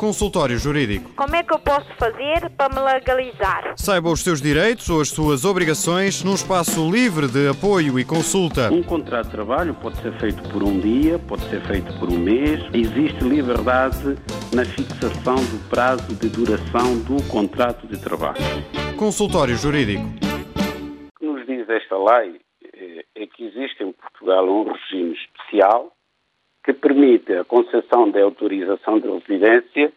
Consultório Jurídico. Como é que eu posso fazer para me legalizar? Saiba os seus direitos ou as suas obrigações num espaço livre de apoio e consulta. Um contrato de trabalho pode ser feito por um dia, pode ser feito por um mês. Existe liberdade na fixação do prazo de duração do contrato de trabalho. Consultório Jurídico. O que nos diz esta lei eh, é que existe em Portugal um regime especial que permite a concessão de autorização de residência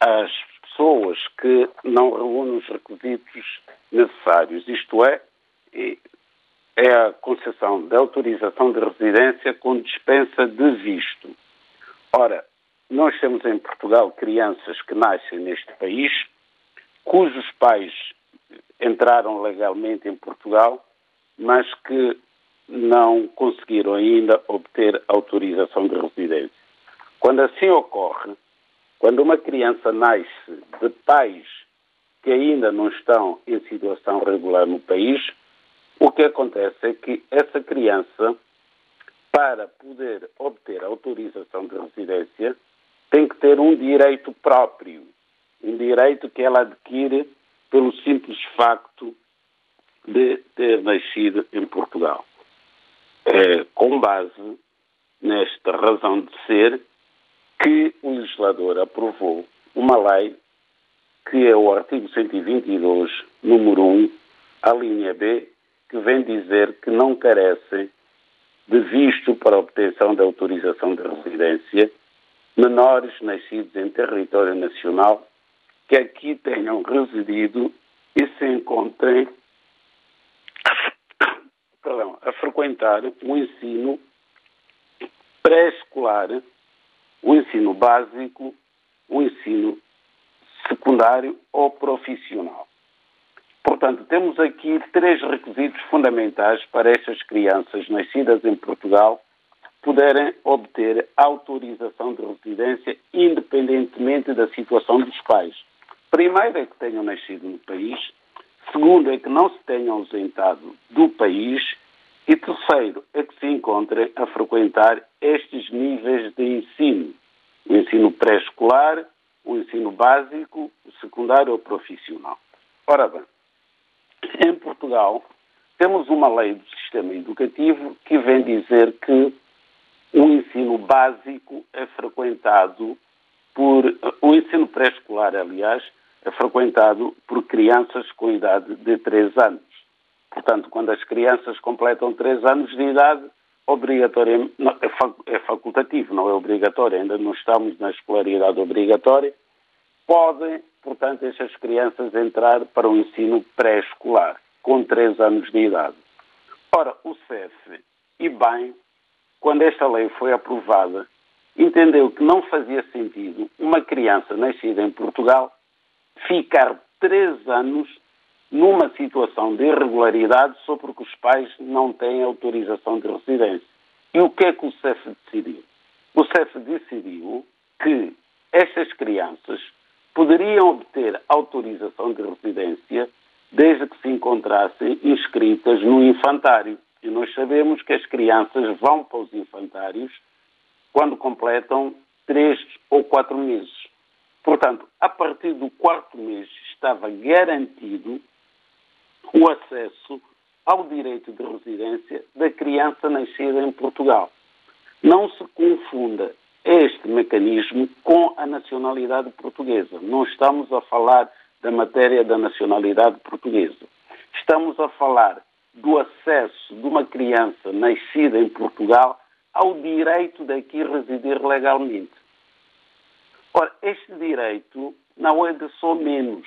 às pessoas que não reúnem os requisitos necessários. Isto é, é a concessão de autorização de residência com dispensa de visto. Ora, nós temos em Portugal crianças que nascem neste país, cujos pais entraram legalmente em Portugal, mas que não conseguiram ainda obter autorização de residência. Quando assim ocorre, quando uma criança nasce de pais que ainda não estão em situação regular no país, o que acontece é que essa criança, para poder obter autorização de residência, tem que ter um direito próprio, um direito que ela adquire pelo simples facto de ter nascido em Portugal é, com base nesta razão de ser que o legislador aprovou uma lei que é o artigo 122, número 1, a linha B, que vem dizer que não carecem de visto para obtenção de autorização de residência menores nascidos em território nacional que aqui tenham residido e se encontrem perdão, a frequentar o ensino pré-escolar, o ensino básico, o ensino secundário ou profissional. Portanto, temos aqui três requisitos fundamentais para estas crianças nascidas em Portugal poderem obter autorização de residência independentemente da situação dos pais. Primeiro é que tenham nascido no país, Segundo, é que não se tenham ausentado do país. E terceiro, é que se encontrem a frequentar estes níveis de ensino: o ensino pré-escolar, o ensino básico, o secundário ou profissional. Ora bem, em Portugal temos uma lei do sistema educativo que vem dizer que o ensino básico é frequentado por. O ensino pré-escolar, aliás, frequentado por crianças com idade de 3 anos. Portanto, quando as crianças completam 3 anos de idade, é, é facultativo, não é obrigatório, ainda não estamos na escolaridade obrigatória, podem, portanto, estas crianças entrar para o ensino pré-escolar, com 3 anos de idade. Ora, o CEF, e bem, quando esta lei foi aprovada, entendeu que não fazia sentido uma criança nascida em Portugal ficar três anos numa situação de irregularidade sobre que os pais não têm autorização de residência. E o que é que o CEF decidiu? O CEF decidiu que estas crianças poderiam obter autorização de residência desde que se encontrassem inscritas no infantário. E nós sabemos que as crianças vão para os infantários quando completam três ou quatro meses. Portanto, a partir do quarto mês estava garantido o acesso ao direito de residência da criança nascida em Portugal. Não se confunda este mecanismo com a nacionalidade portuguesa. Não estamos a falar da matéria da nacionalidade portuguesa. Estamos a falar do acesso de uma criança nascida em Portugal ao direito de aqui residir legalmente. Ora, este direito não é de só menos,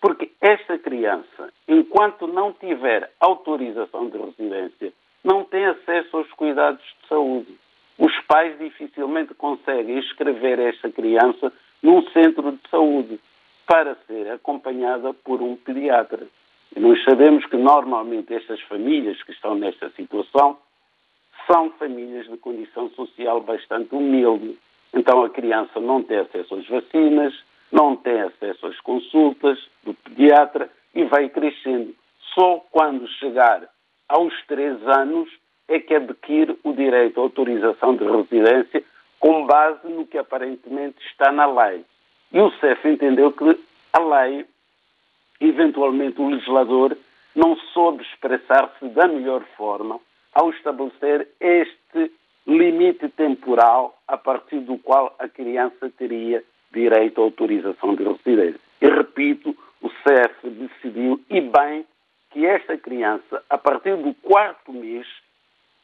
porque esta criança, enquanto não tiver autorização de residência, não tem acesso aos cuidados de saúde. Os pais dificilmente conseguem inscrever esta criança num centro de saúde para ser acompanhada por um pediatra. E nós sabemos que normalmente estas famílias que estão nesta situação são famílias de condição social bastante humilde então a criança não tem acesso às vacinas, não tem acesso às consultas do pediatra e vai crescendo. Só quando chegar aos três anos é que adquire o direito à autorização de residência com base no que aparentemente está na lei. E o CEF entendeu que a lei, eventualmente o legislador, não soube expressar-se da melhor forma ao estabelecer este limite temporal a partir do qual a criança teria direito à autorização de residência. E repito, o CEF decidiu, e bem, que esta criança, a partir do quarto mês,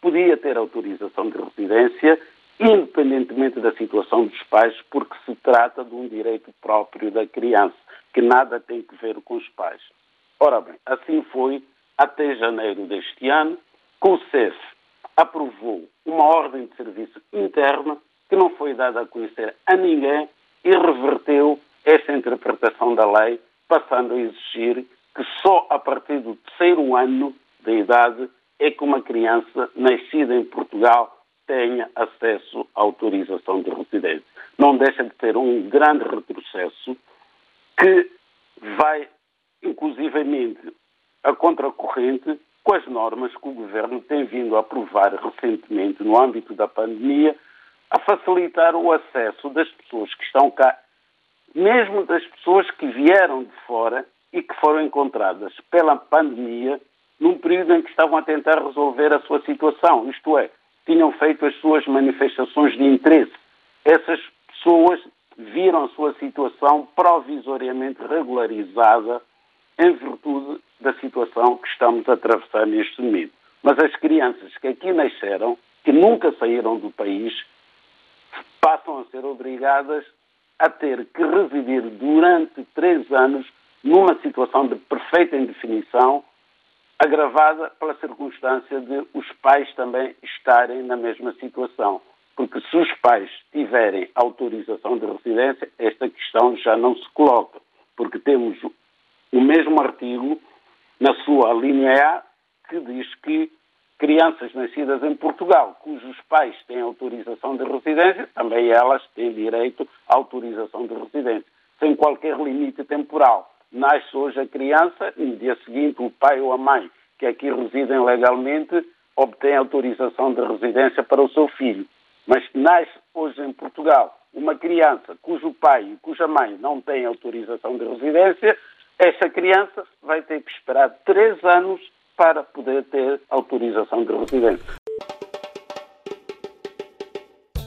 podia ter autorização de residência, independentemente da situação dos pais, porque se trata de um direito próprio da criança, que nada tem que ver com os pais. Ora bem, assim foi até janeiro deste ano, que o CEF aprovou uma ordem de serviço interna que não foi dada a conhecer a ninguém e reverteu essa interpretação da lei, passando a exigir que só a partir do terceiro ano da idade é que uma criança nascida em Portugal tenha acesso à autorização de residência. Não deixa de ter um grande retrocesso que vai, inclusivamente, a contracorrente com as normas que o Governo tem vindo a aprovar recentemente no âmbito da pandemia, a facilitar o acesso das pessoas que estão cá, mesmo das pessoas que vieram de fora e que foram encontradas pela pandemia num período em que estavam a tentar resolver a sua situação, isto é, tinham feito as suas manifestações de interesse. Essas pessoas viram a sua situação provisoriamente regularizada em virtude da situação que estamos a atravessar neste momento. Mas as crianças que aqui nasceram, que nunca saíram do país, passam a ser obrigadas a ter que residir durante três anos numa situação de perfeita indefinição, agravada pela circunstância de os pais também estarem na mesma situação. Porque se os pais tiverem autorização de residência, esta questão já não se coloca. Porque temos o mesmo artigo, na sua linha A, que diz que crianças nascidas em Portugal, cujos pais têm autorização de residência, também elas têm direito à autorização de residência, sem qualquer limite temporal. Nasce hoje a criança e no dia seguinte o pai ou a mãe, que aqui residem legalmente, obtém autorização de residência para o seu filho. Mas nasce hoje em Portugal uma criança cujo pai e cuja mãe não têm autorização de residência, essa criança vai ter que esperar três anos para poder ter autorização de residência.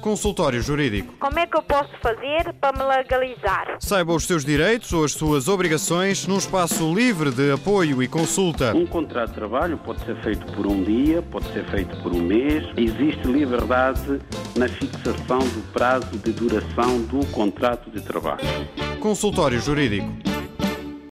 Consultório Jurídico. Como é que eu posso fazer para me legalizar? Saiba os seus direitos ou as suas obrigações num espaço livre de apoio e consulta. Um contrato de trabalho pode ser feito por um dia, pode ser feito por um mês. Existe liberdade na fixação do prazo de duração do contrato de trabalho. Consultório Jurídico.